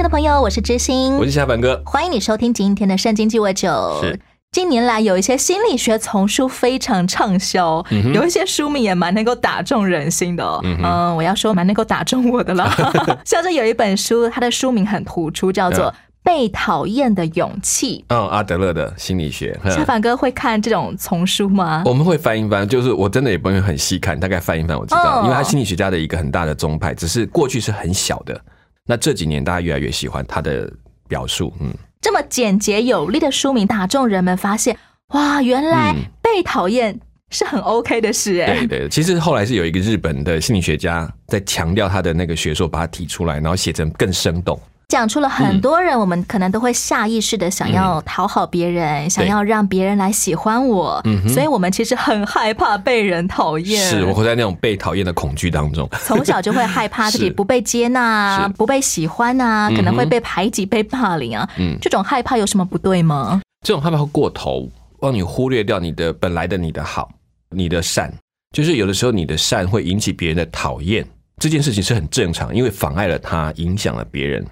亲爱的朋友，我是知心，我是夏凡哥。欢迎你收听今天的圣经鸡尾酒。是近年来有一些心理学丛书非常畅销，嗯有一些书名也蛮能够打中人心的、哦。嗯我要说蛮能够打中我的了。像是有一本书，它的书名很突出，叫做《被讨厌的勇气嗯，阿德勒的心理学。》。夏凡哥会看这种丛书吗？我们会翻一翻，就是我真的也不会很细看，大概翻一翻我知道，哦因为他心理学家的一个很大的宗派，只是过去是很小的，那这几年大家越来越喜欢他的表述，嗯，这么简洁有力的书名打中人们，发现哇，原来嗯。被讨厌是很 OK 的事哎、对对，其实后来是有一个日本的心理学家在强调他的那个学说，把它提出来，然后写成更生动。讲出了很多人，我们可能都会下意识的想要讨好别人，想要让别人来喜欢我，所以我们其实很害怕被人讨厌。是我活在那种被讨厌的恐惧当中。从小就会害怕自己不被接纳、是不被喜欢啊，可能会被排挤、被霸凌啊。嗯这种害怕有什么不对吗？这种害怕会过头，让你忽略掉你的本来的你的好，你的善，就是有的时候你的善会引起别人的讨厌，这件事情是很正常，因为妨碍了他，影响了别人。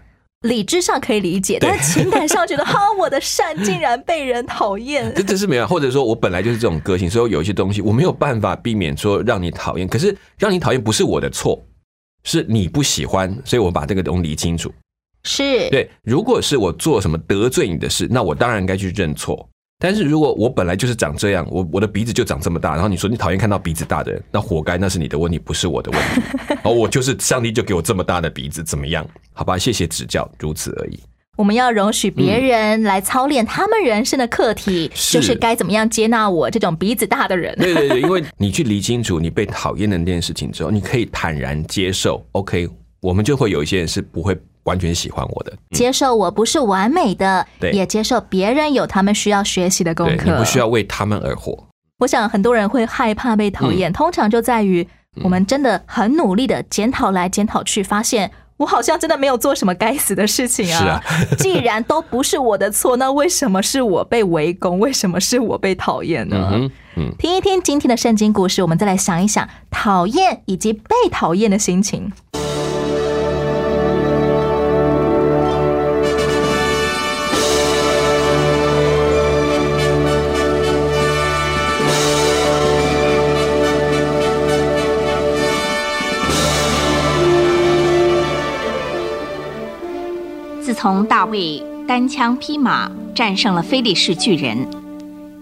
理智上可以理解，但是情感上觉得哈，我的善竟然被人讨厌。这这是没有，或者说我本来就是这种个性，所以有一些东西我没有办法避免说让你讨厌。可是让你讨厌不是我的错，是你不喜欢，所以我把这个东西理清楚。是，对，如果是我做什么得罪你的事，那我当然该去认错。但是如果我本来就是长这样，我我的鼻子就长这么大，然后你说你讨厌看到鼻子大的人，那活该，那是你的问题，不是我的问题。哦，我就是上帝就给我这么大的鼻子，怎么样？好吧，谢谢指教，如此而已。我们要容许别人来操练他们人生的课题，是就是该怎么样接纳我这种鼻子大的人。对对对，因为你去理清楚你被讨厌的那件事情之后，你可以坦然接受。OK，我们就会有一些人是不会完全喜欢我的，接受我不是完美的，对也接受别人有他们需要学习的功课。你不需要为他们而活。我想很多人会害怕被讨嗯厌，通常就在于我们真的很努力的检讨来检讨去，发现我好像真的没有做什么该死的事情啊。是啊 既然都不是我的错，那为什么是我被围攻？为什么是我被讨厌呢？嗯，嗯，听一听今天的圣经故事，我们再来想一想讨厌以及被讨厌的心情。从大卫单枪匹马战胜了非利士巨人，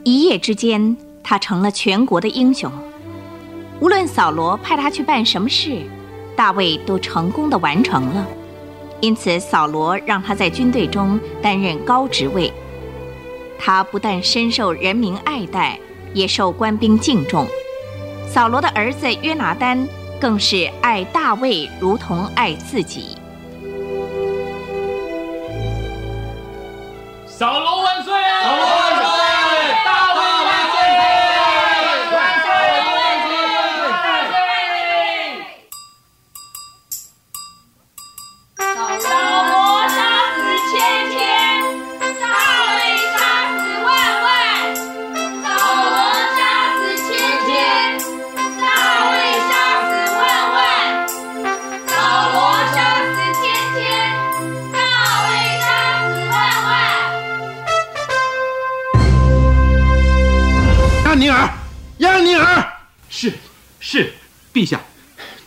一夜之间，他成了全国的英雄。无论扫罗派他去办什么事，大卫都成功的完成了。因此，扫罗让他在军队中担任高职位。他不但深受人民爱戴，也受官兵敬重。扫罗的儿子约拿丹更是爱大卫如同爱自己。小龙万岁！小龙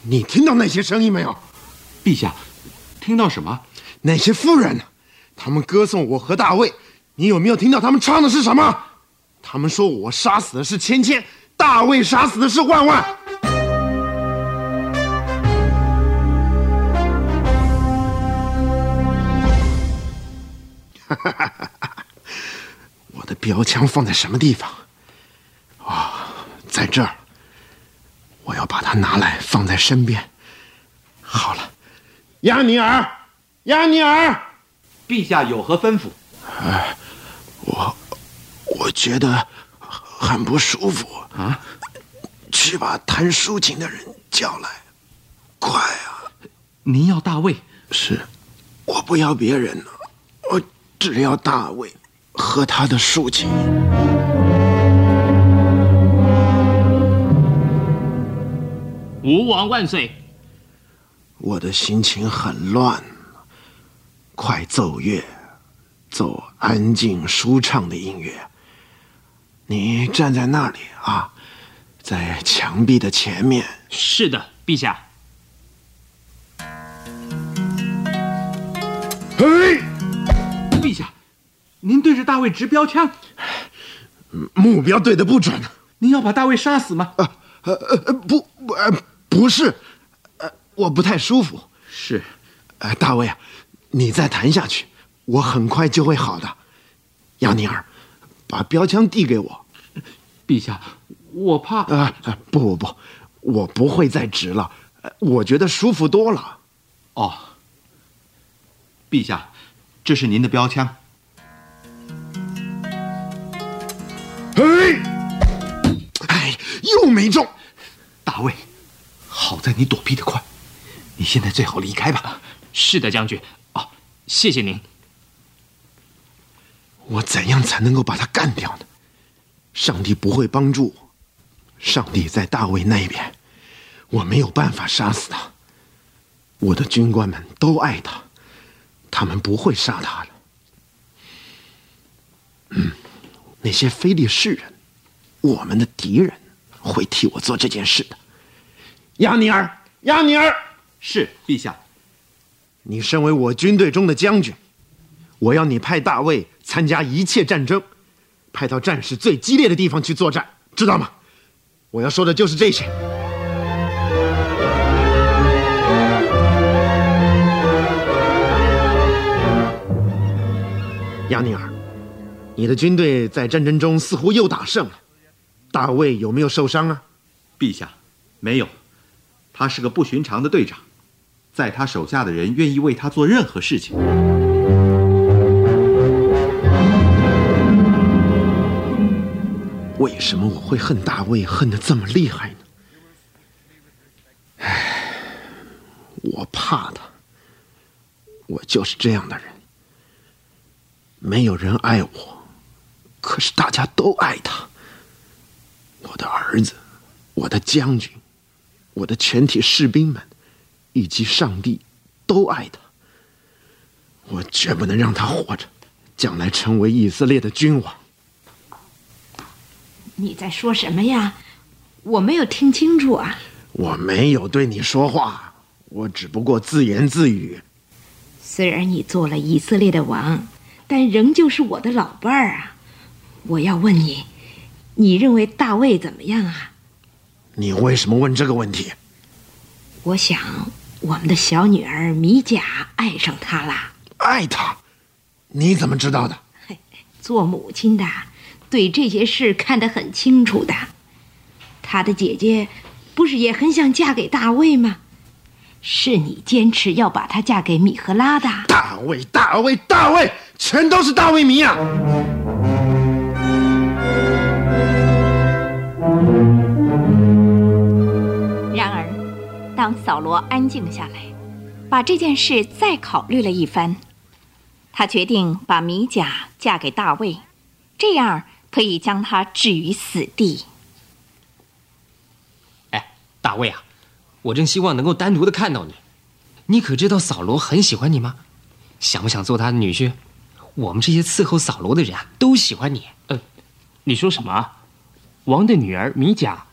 你听到那些声音没有？陛下，听到什么？那些妇人呢，他们歌颂我和大卫，你有没有听到他们唱的是什么？他们说我杀死的是千千，大卫杀死的是万万。哈哈哈哈哈我的标枪放在什么地方？啊、在这儿。我要把它拿来放在身边。好了，亚尼尔，亚尼尔，陛下有何吩咐？哎我我觉得很不舒服啊！去把弹竖琴的人叫来，快啊！您要大卫？是，我不要别人了，我只要大卫和他的竖琴。吴王万岁！我的心情很乱，快奏乐，奏安静舒畅的音乐。你站在那里啊，在墙壁的前面。是的，陛下。嘿，陛下，您对着大卫直标枪，目标对的不准。您要把大卫杀死吗？呃呃呃，不不呃不是，呃我不太舒服。是，呃大卫啊，你再弹下去，我很快就会好的。杨尼尔，把标枪递给我。陛下，我怕啊啊不不不，我不会再直了，呃我觉得舒服多了。哦，陛下，这是您的标枪。嘿，哎，又没中。大卫，好在你躲避的快，你现在最好离开吧。是的，将军。哦，谢谢您。我怎样才能够把他干掉呢？上帝不会帮助我，上帝在大卫那边，我没有办法杀死他。我的军官们都爱他，他们不会杀他的。嗯，那些非利士人，我们的敌人，会替我做这件事的。亚尼尔，亚尼尔，是陛下。你身为我军队中的将军，我要你派大卫参加一切战争，派到战事最激烈的地方去作战，知道吗？我要说的就是这些。亚尼尔，你的军队在战争中似乎又打胜了，大卫有没有受伤啊？陛下，没有，他是个不寻常的队长，在他手下的人愿意为他做任何事情。为什么我会恨大卫恨得这么厉害呢？唉，我怕他，我就是这样的人。没有人爱我，可是大家都爱他。我的儿子，我的将军，我的全体士兵们，以及上帝，都爱他。我绝不能让他活着，将来成为以色列的君王。你在说什么呀？我没有听清楚啊。我没有对你说话，我只不过自言自语。虽然你做了以色列的王，但仍旧是我的老伴儿啊。我要问你，你认为大卫怎么样啊？你为什么问这个问题？我想我们的小女儿米甲爱上他了。爱他？你怎么知道的？嘿，做母亲的对这些事看得很清楚的。她的姐姐不是也很想嫁给大卫吗？是你坚持要把她嫁给米赫拉的。大卫，大卫，大卫，全都是大卫迷啊！当扫罗安静下来，把这件事再考虑了一番，他决定把米甲嫁给大卫，这样可以将他置于死地。哎，大卫啊，我正希望能够单独的看到你。你可知道扫罗很喜欢你吗？想不想做他的女婿？我们这些伺候扫罗的人啊，都喜欢你。呃，你说什么？王的女儿米甲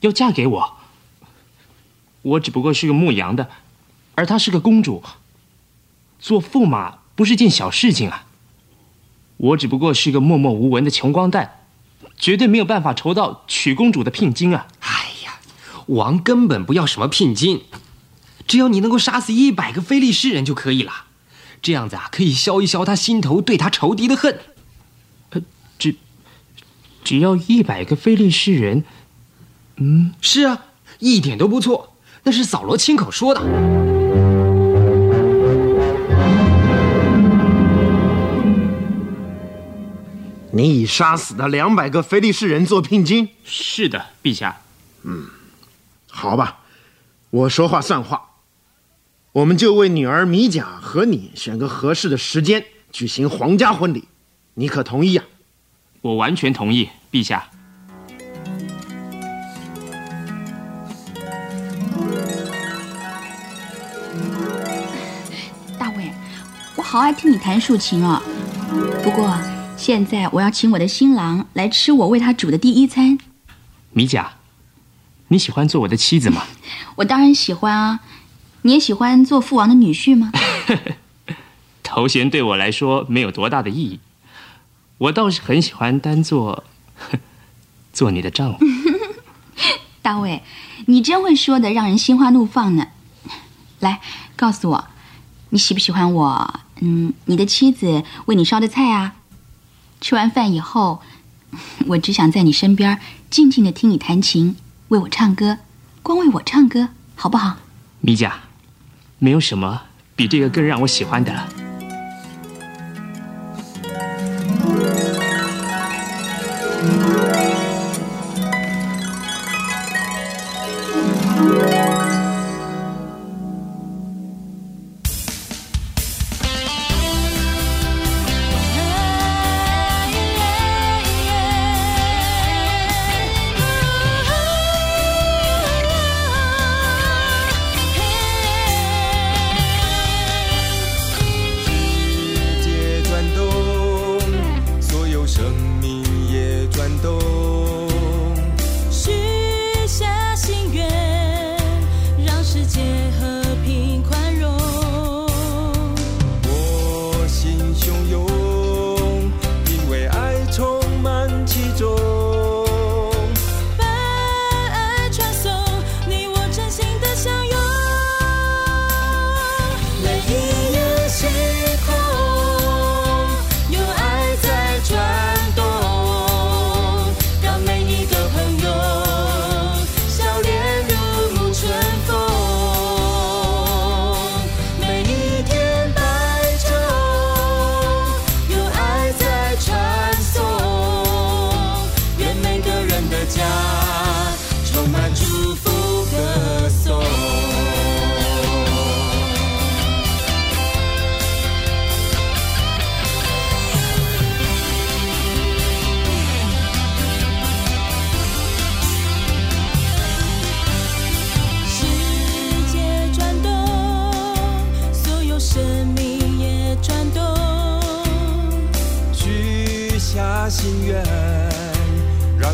要嫁给我？我只不过是个牧羊的，而她是个公主。做驸马不是件小事情啊。我只不过是个默默无闻的穷光蛋，绝对没有办法筹到娶公主的聘金啊！哎呀，王根本不要什么聘金，只要你能够杀死一百个非利士人就可以了。这样子啊，可以消一消他心头对他仇敌的恨。呃，只只要一百个非利士人，嗯，是啊，一点都不错。那是扫罗亲口说的。你以杀死的两百个菲利士人做聘金？是的陛下。嗯好吧我说话算话。我们就为女儿米甲和你选个合适的时间举行皇家婚礼你可同意啊？我完全同意陛下。好爱听你弹竖琴哦。不过现在我要请我的新郎来吃我为他煮的第一餐。米甲，你喜欢做我的妻子吗？我当然喜欢啊。你也喜欢做父王的女婿吗？头衔对我来说没有多大的意义，我倒是很喜欢单做 做你的丈夫。大卫，你真会说的，让人心花怒放呢。来，告诉我，你喜不喜欢我？嗯，你的妻子为你烧的菜啊。吃完饭以后，我只想在你身边静静的听你弹琴，为我唱歌，光为我唱歌，好不好？米甲。没有什么比这个更让我喜欢的了。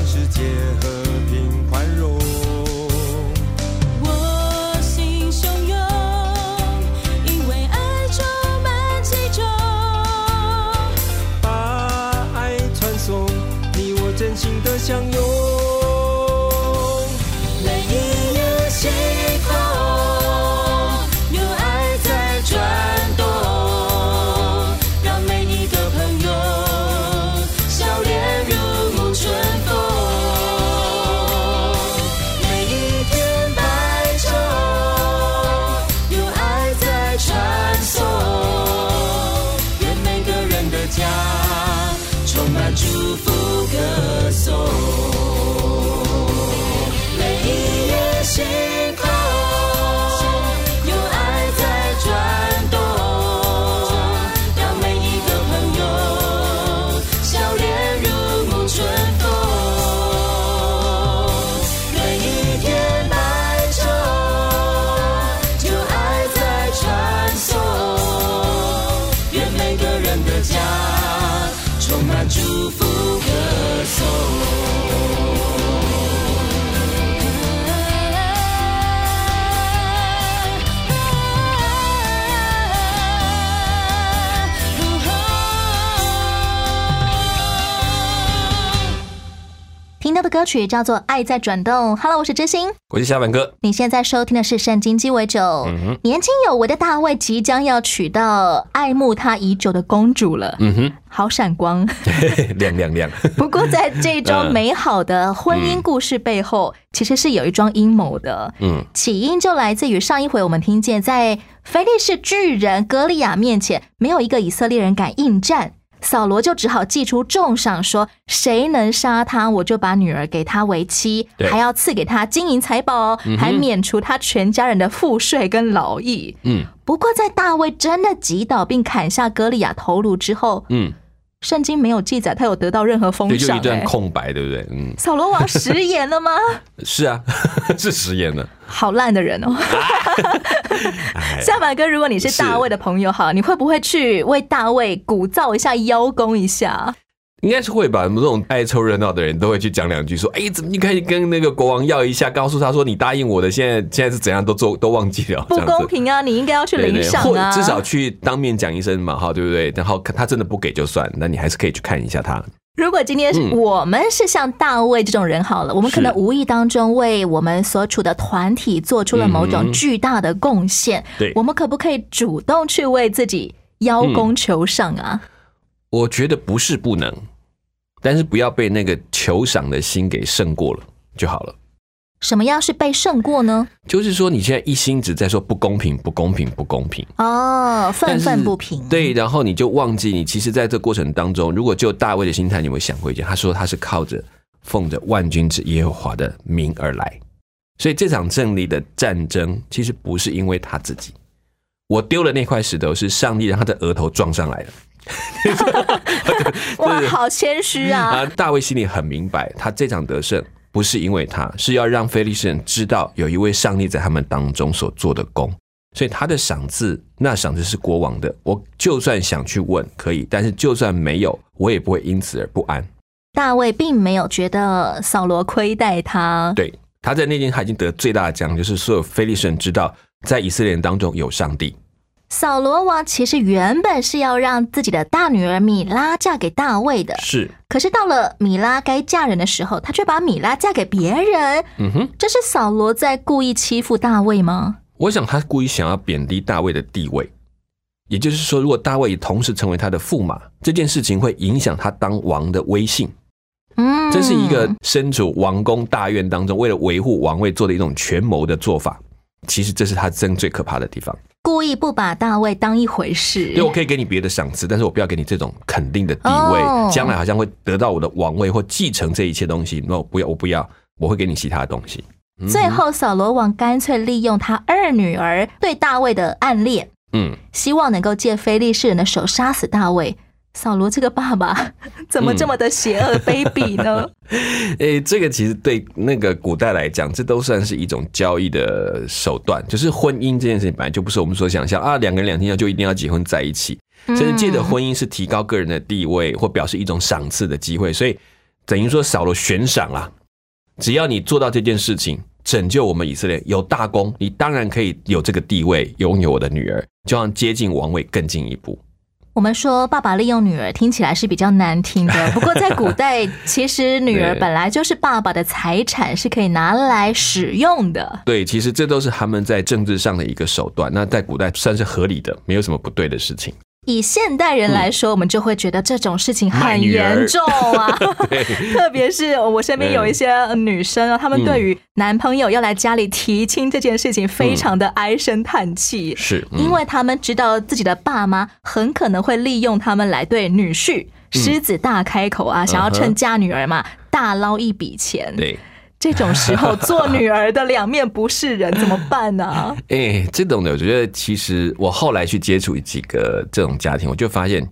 世界和的歌曲叫做《爱在转动》。Hello，我是知心，我是小板哥。你现在收听的是《圣经鸡尾酒》。年轻有为的大卫即将要娶到爱慕他已久的公主了。嗯哼，好闪光，亮 亮亮。不过，在这桩美好的婚姻故事背后，其实是有一桩阴谋的。嗯，起因就来自于上一回我们听见，在菲利士巨人歌利亚面前，没有一个以色列人敢应战。扫罗就只好祭出重赏，说谁能杀他，我就把女儿给他为妻，还要赐给他金银财宝，嗯还免除他全家人的赋税跟劳役。嗯。不过，在大卫真的击倒并砍下歌利亚头颅之后，嗯，圣经没有记载他有得到任何封赏对，就赏、一段欸。空白，对不对？嗯，扫罗王食言了吗？是啊，是食言了。好烂的人哦！哎下马哥，如果你是大卫的朋友，哈，你会不会去为大卫鼓噪一下、邀功一下？应该是会吧，我们这种爱凑热闹的人都会去讲两句，说：“哎，怎么你可以跟那个国王要一下，告诉他说你答应我的，现在现在是怎样都做都忘记了，不公平啊！你应该要去领赏啊！或至少去当面讲一声嘛，哈，对不对？然后他真的不给就算，那你还是可以去看一下他。如果今天我们是像大卫这种人好了，我们可能是无意当中为我们所处的团体做出了某种嗯巨大的贡献，对我们可不可以主动去为自己邀功求赏啊？我觉得不是不能，但是不要被那个求赏的心给胜过了就好了。什么样是被胜过呢？就是说，你现在一心只在说不公平、不公平、不公平，哦，愤愤不平。对，然后你就忘记，你其实在这过程当中，如果就大卫的心态，你有没有想过一件？他说他是靠着奉着万军之耶和华的名而来，所以这场胜利的战争其实不是因为他自己。我丢了那块石头，是上帝让他的额头撞上来的。哇，好谦虚啊！啊，大卫心里很明白，他这场得胜不是因为他，是要让非利士人知道有一位上帝在他们当中所做的功。所以他的赏赐，那赏赐是国王的。我就算想去问，可以，但是就算没有，我也不会因此而不安。大卫并没有觉得扫罗亏待他，对，他在那天他已经得最大的奖，就是所有非利士人知道，在以色列人当中有上帝。扫罗王其实原本是要让自己的大女儿米拉嫁给大卫的，是，可是到了米拉该嫁人的时候，他却把米拉嫁给别人。嗯哼，这是扫罗在故意欺负大卫吗？我想他故意想要贬低大卫的地位。也就是说，如果大卫同时成为他的驸马，这件事情会影响他当王的威信。嗯，这是一个身处王宫大院当中，为了维护王位做的一种权谋的做法。其实这是他真最可怕的地方。故意不把大卫当一回事。对，我可以给你别的赏赐，但是我不要给你这种肯定的地位，哦将来好像会得到我的王位或继承这一切东西。那我不要，我不要，我会给你其他的东西。嗯最后，扫罗王干脆利用他二女儿对大卫的暗恋，嗯，希望能够借非利士人的手杀死大卫。扫罗这个爸爸 怎么这么的邪恶卑鄙呢？诶、这个其实对那个古代来讲，这都算是一种交易的手段。就是婚姻这件事情本来就不是我们所想象啊，两个人两天要就一定要结婚在一起，甚至借着婚姻是提高个人的地位或表示一种赏赐的机会。所以等于说少了悬赏啦。只要你做到这件事情，拯救我们以色列有大功，你当然可以有这个地位，拥有我的女儿，就像接近王位更进一步。我们说爸爸利用女儿听起来是比较难听的，不过在古代，其实女儿本来就是爸爸的财产，是可以拿来使用的。对，其实这都是他们在政治上的一个手段。那在古代算是合理的，没有什么不对的事情。以现代人来说，我们就会觉得这种事情很严重啊。特别是我身边有一些女生啊，她们对于男朋友要来家里提亲这件事情，非常的唉声叹气，是嗯。因为他们知道自己的爸妈很可能会利用他们来对女婿狮子大开口啊，想要趁嫁女儿嘛大捞一笔钱。对，这种时候做女儿的两面不是人，怎么办呢、哎、这种的，我觉得其实我后来去接触几个这种家庭，我就发现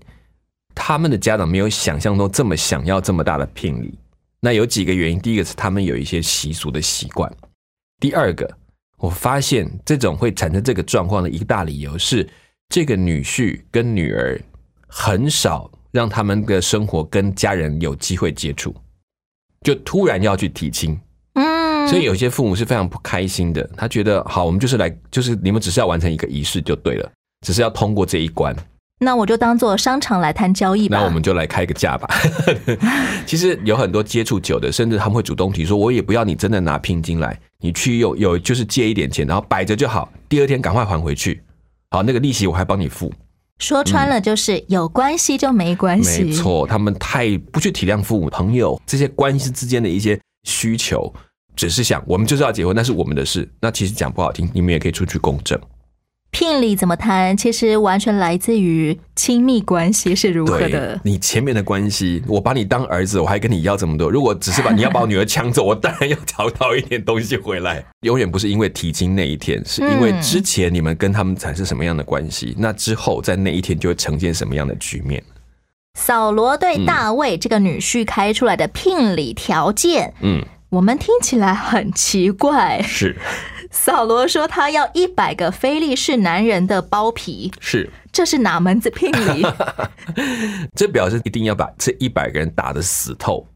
他们的家长没有想象中这么想要这么大的聘礼。那有几个原因，第一个是他们有一些习俗的习惯，第二个，我发现这种会产生这个状况的一个大理由是，这个女婿跟女儿很少让他们的生活跟家人有机会接触，就突然要去提亲。嗯，所以有些父母是非常不开心的，他觉得好，我们就是来，就是你们只是要完成一个仪式就对了，只是要通过这一关，那我就当做商场来谈交易吧。那我们就来开个价吧。其实有很多接触久的，甚至他们会主动提说，我也不要你真的拿聘金来，你去有有就是借一点钱，然后摆着就好，第二天赶快还回去，好，那个利息我还帮你付。说穿了就是有关系就没关系，没错，他们太不去体谅父母、朋友这些关系之间的一些需求，只是想我们就是要结婚，那是我们的事。那其实讲不好听，你们也可以出去公证。聘礼怎么谈，其实完全来自于亲密关系是如何的。你前面的关系，我把你当儿子，我还跟你要这么多。如果只是把你要把我女儿抢走，我当然要讨到一点东西回来。永远不是因为提亲那一天，是因为之前你们跟他们产生什么样的关系，那之后在那一天就会呈现什么样的局面。扫罗对大卫这个女婿开出来的聘礼条件，嗯，我们听起来很奇怪。是扫罗说他要一百个非利士男人的包皮，是，这是哪门子聘礼？这表示一定要把这一百个人打得死透，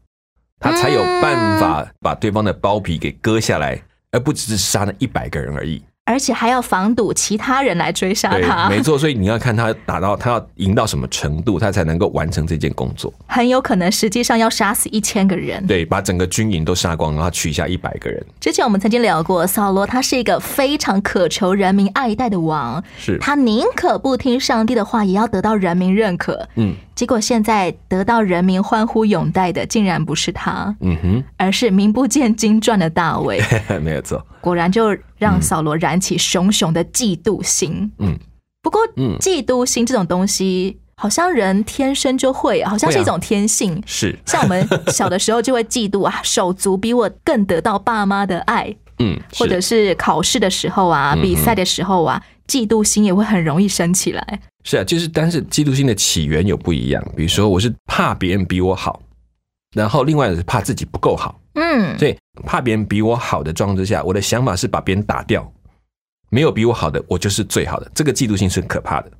他才有办法把对方的包皮给割下来，而不只是杀那一百个人而已。而且还要防堵其他人来追杀，他，没错。所以你 要看他打到他要赢到什么程度，他才能够完成这件工作。很有可能实际上要杀死一千个人。对，把整个军营都杀光，然后取下一百个人。之前我们曾经聊过，扫罗他是一个非常渴求人民爱戴的王，是他宁可不听上帝的话，也要得到人民认可。嗯结果现在得到人民欢呼拥戴的，竟然不是他，嗯哼而是名不见经传的大卫。没有错。果然就让扫罗燃起熊熊的嫉妒心。嗯，不过，嗯嫉妒心这种东西，好像人天生就会，好像是一种天性。是，像我们小的时候就会嫉妒啊，手足比我更得到爸妈的爱，嗯，或者是考试的时候啊，嗯比赛的时候啊，嫉妒心也会很容易升起来。是啊，就是但是嫉妒心的起源有不一样。比如说，我是怕别人比我好，然后另外是怕自己不够好。嗯，所以怕别人比我好的状况之下，我的想法是把别人打掉，没有比我好的，我就是最好的。这个嫉妒心是很可怕的。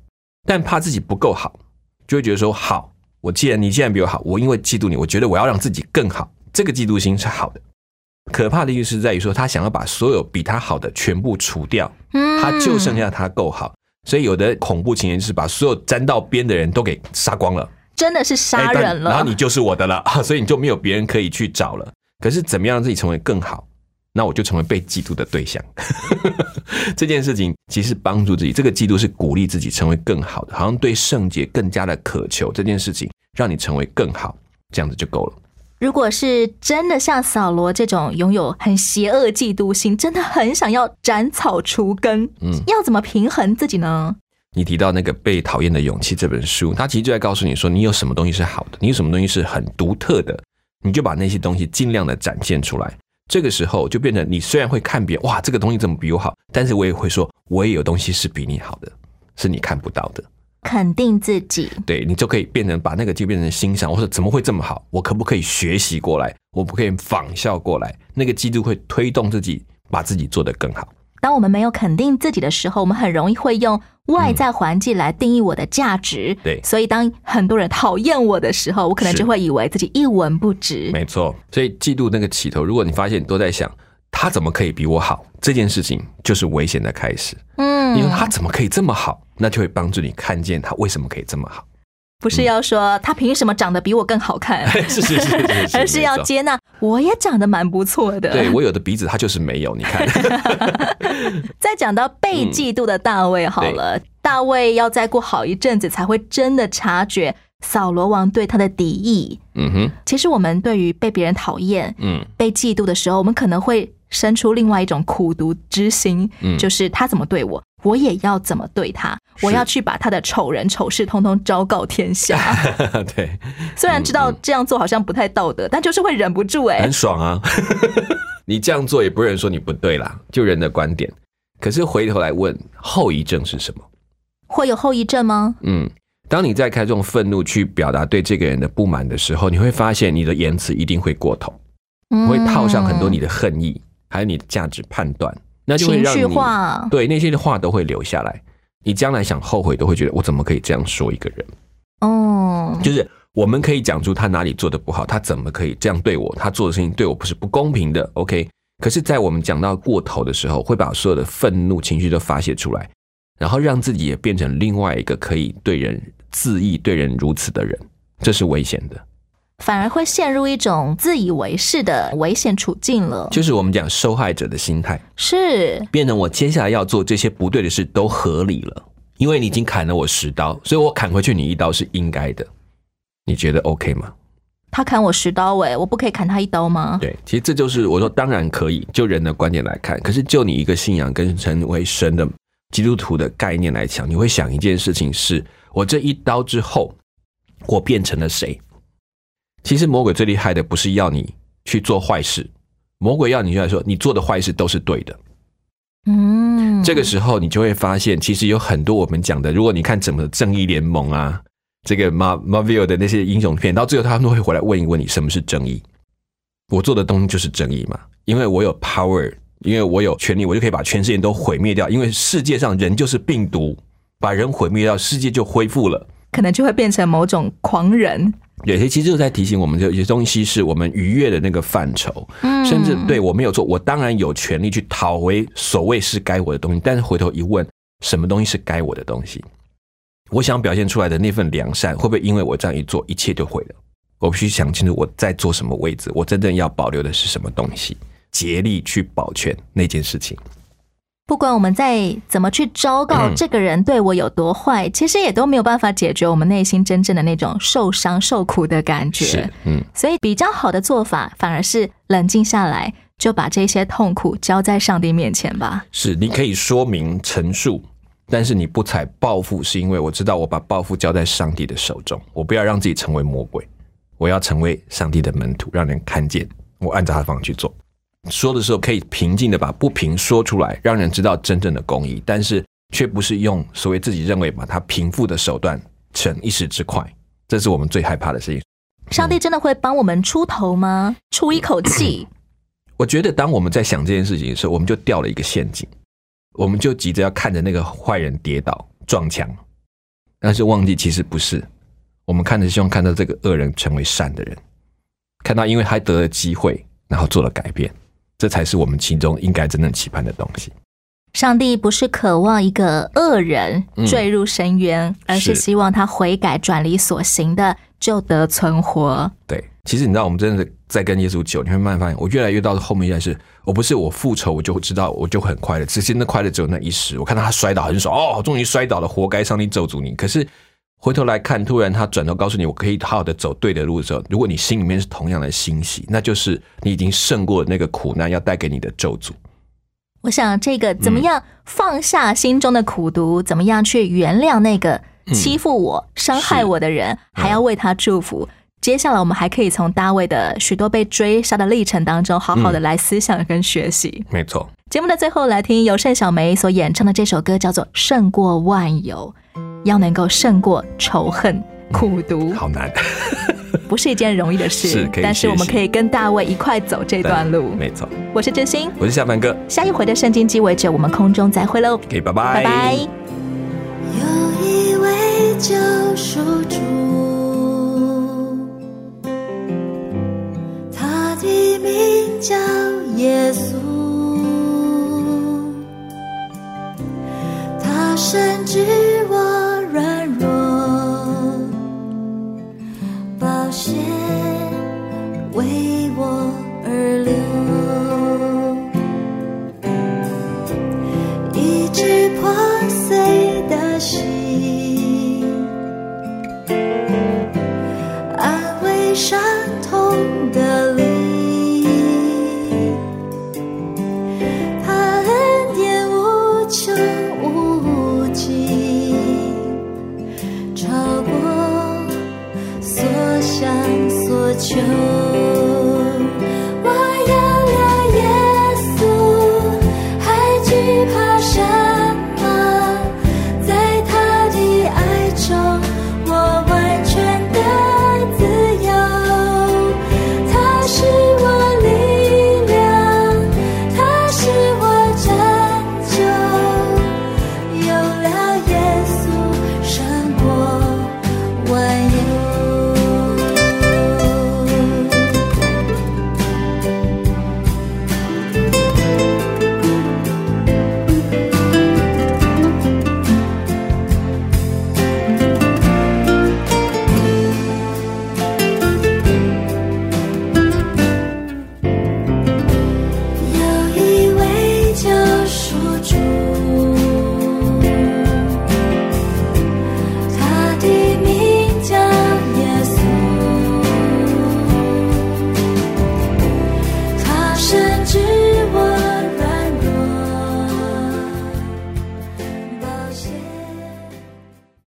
但怕自己不够好，就会觉得说好，我既然你既然比我好，我因为嫉妒你，我觉得我要让自己更好。这个嫉妒心是好的。可怕的意思是在于说，他想要把所有比他好的全部除掉，嗯他就剩下他够好。所以有的恐怖情人就是把所有沾到边的人都给杀光了。真的是杀人了。然后你就是我的了，所以你就没有别人可以去找了。可是怎么样让自己成为更好？那我就成为被嫉妒的对象。这件事情其实帮助自己，这个嫉妒是鼓励自己成为更好的，好像对圣洁更加的渴求。这件事情让你成为更好，这样子就够了。如果是真的像扫罗这种拥有很邪恶嫉妒心，真的很想要斩草除根，嗯要怎么平衡自己呢？你提到那个《被讨厌的勇气》这本书，它其实就在告诉你说，你有什么东西是好的，你有什么东西是很独特的，你就把那些东西尽量的展现出来。这个时候就变成你虽然会看别人，哇，这个东西怎么比我好，但是我也会说，我也有东西是比你好的，是你看不到的。肯定自己，对你就可以变成把那个就变成欣赏，我说怎么会这么好？我可不可以学习过来？我不可以仿效过来？那个嫉妒会推动自己把自己做得更好。当我们没有肯定自己的时候，我们很容易会用外在环境来定义我的价值。对所以当很多人讨厌我的时候，我可能就会以为自己一文不值。没错，所以嫉妒那个起头，如果你发现你都在想他怎么可以比我好，这件事情就是危险的开始。嗯因为他怎么可以这么好，那就会帮助你看见他为什么可以这么好。不是要说他凭什么长得比我更好看，是是是是是，而是要接纳我也长得蛮不错的。对我有的鼻子他就是没有，你看，再讲到被嫉妒的大卫好了，大卫要再过好一阵子才会真的察觉扫罗王对他的敌意。嗯哼，其实我们对于被别人讨厌、嗯被嫉妒的时候，我们可能会生出另外一种苦毒之心，嗯就是他怎么对我，我也要怎么对他，我要去把他的丑人丑事通通昭告天下。对，虽然知道这样做好像不太道德，但就是会忍不住哎、很爽啊！你这样做也不会有人说你不对啦，就人的观点。可是回头来问，后遗症是什么？会有后遗症吗？嗯，当你在开这种愤怒去表达对这个人的不满的时候，你会发现你的言辞一定会过头，嗯会套上很多你的恨意，还有你的价值判断，那就会让你情绪化对那些的话都会留下来。你将来想后悔，都会觉得我怎么可以这样说一个人？哦，就是我们可以讲出他哪里做的不好，他怎么可以这样对我，他做的事情对我不是不公平的。OK，可是，在我们讲到过头的时候，会把所有的愤怒情绪都发泄出来，然后让自己也变成另外一个可以对人恣意、对人如此的人，这是危险的。反而会陷入一种自以为是的危险处境了。就是我们讲受害者的心态，是变成我接下来要做这些不对的事都合理了，因为你已经砍了我十刀，所以我砍回去你一刀是应该的。你觉得 OK 吗？他砍我十刀哎、我不可以砍他一刀吗？对，其实这就是我说，当然可以，就人的观点来看。可是就你一个信仰跟成为神的基督徒的概念来讲，你会想一件事情是：我这一刀之后，我变成了谁？其实魔鬼最厉害的不是要你去做坏事，魔鬼要你来说，你做的坏事都是对的。嗯，这个时候你就会发现，其实有很多我们讲的，如果你看整个正义联盟啊，这个 Mar Marvel 的那些英雄片，到最后他们都会回来问一问你，什么是正义？我做的东西就是正义嘛，因为我有 power，因为我有权利，我就可以把全世界都毁灭掉。因为世界上人就是病毒，把人毁灭掉，世界就恢复了。可能就会变成某种狂人。有些其实就在提醒我们，有些东西是我们逾越的那个范畴，嗯甚至对我没有做，我当然有权利去讨回所谓是该我的东西。但是回头一问，什么东西是该我的东西？我想表现出来的那份良善，会不会因为我这样一做，一切就毁了？我必须想清楚我在做什么位置，我真正要保留的是什么东西，竭力去保全那件事情。不管我们再怎么去昭告嗯这个人对我有多坏，其实也都没有办法解决我们内心真正的那种受伤、受苦的感觉是。，嗯，所以比较好的做法，反而是冷静下来，就把这些痛苦交在上帝面前吧。是你可以说明陈述，但是你不采报复，是因为我知道我把报复交在上帝的手中，我不要让自己成为魔鬼，我要成为上帝的门徒，让人看见我按照他的方法去做。说的时候可以平静的把不平说出来，让人知道真正的公义，但是却不是用所谓自己认为把它平复的手段逞一时之快，这是我们最害怕的事情。上帝真的会帮我们出头吗？出一口气，我觉得当我们在想这件事情的时候，我们就掉了一个陷阱，我们就急着要看着那个坏人跌倒撞墙，但是忘记其实不是，我们看着希望看到这个恶人成为善的人，看到因为他得了机会，然后做了改变，这才是我们心中应该真正期盼的东西。上帝不是渴望一个恶人嗯坠入深渊，而是是希望他悔改转离所行的，就得存活。对，其实你知道，我们真的在跟耶稣久，你会慢慢发现，我越来越到后面，越来是我不是我复仇，我就知道我就很快乐，只是那快乐只有那一时。我看到他摔倒很爽，哦，终于摔倒了，活该上帝咒诅你。可是回头来看，突然他转头告诉你，我可以好好的走对的路的时候，如果你心里面是同样的欣喜，那就是你已经胜过那个苦难要带给你的咒诅。我想这个怎么样放下心中的苦毒，怎么样去原谅那个欺负我、伤害我的人，还要为他祝福。接下来我们还可以从大卫的许多被追杀的历程当中，好好的来思想跟学习。没错，节目的最后，来听由盛小梅所演唱的这首歌，叫做《胜过万有》，要能够胜过仇恨、苦读，好难，不是一件容易的事。是可以但是我们可以跟大卫一块走这段路。没错。我是真心，我是下半哥，下一回的圣经鸡尾酒，我们空中再会喽。OK，拜拜，拜拜。有一位救赎主，他的名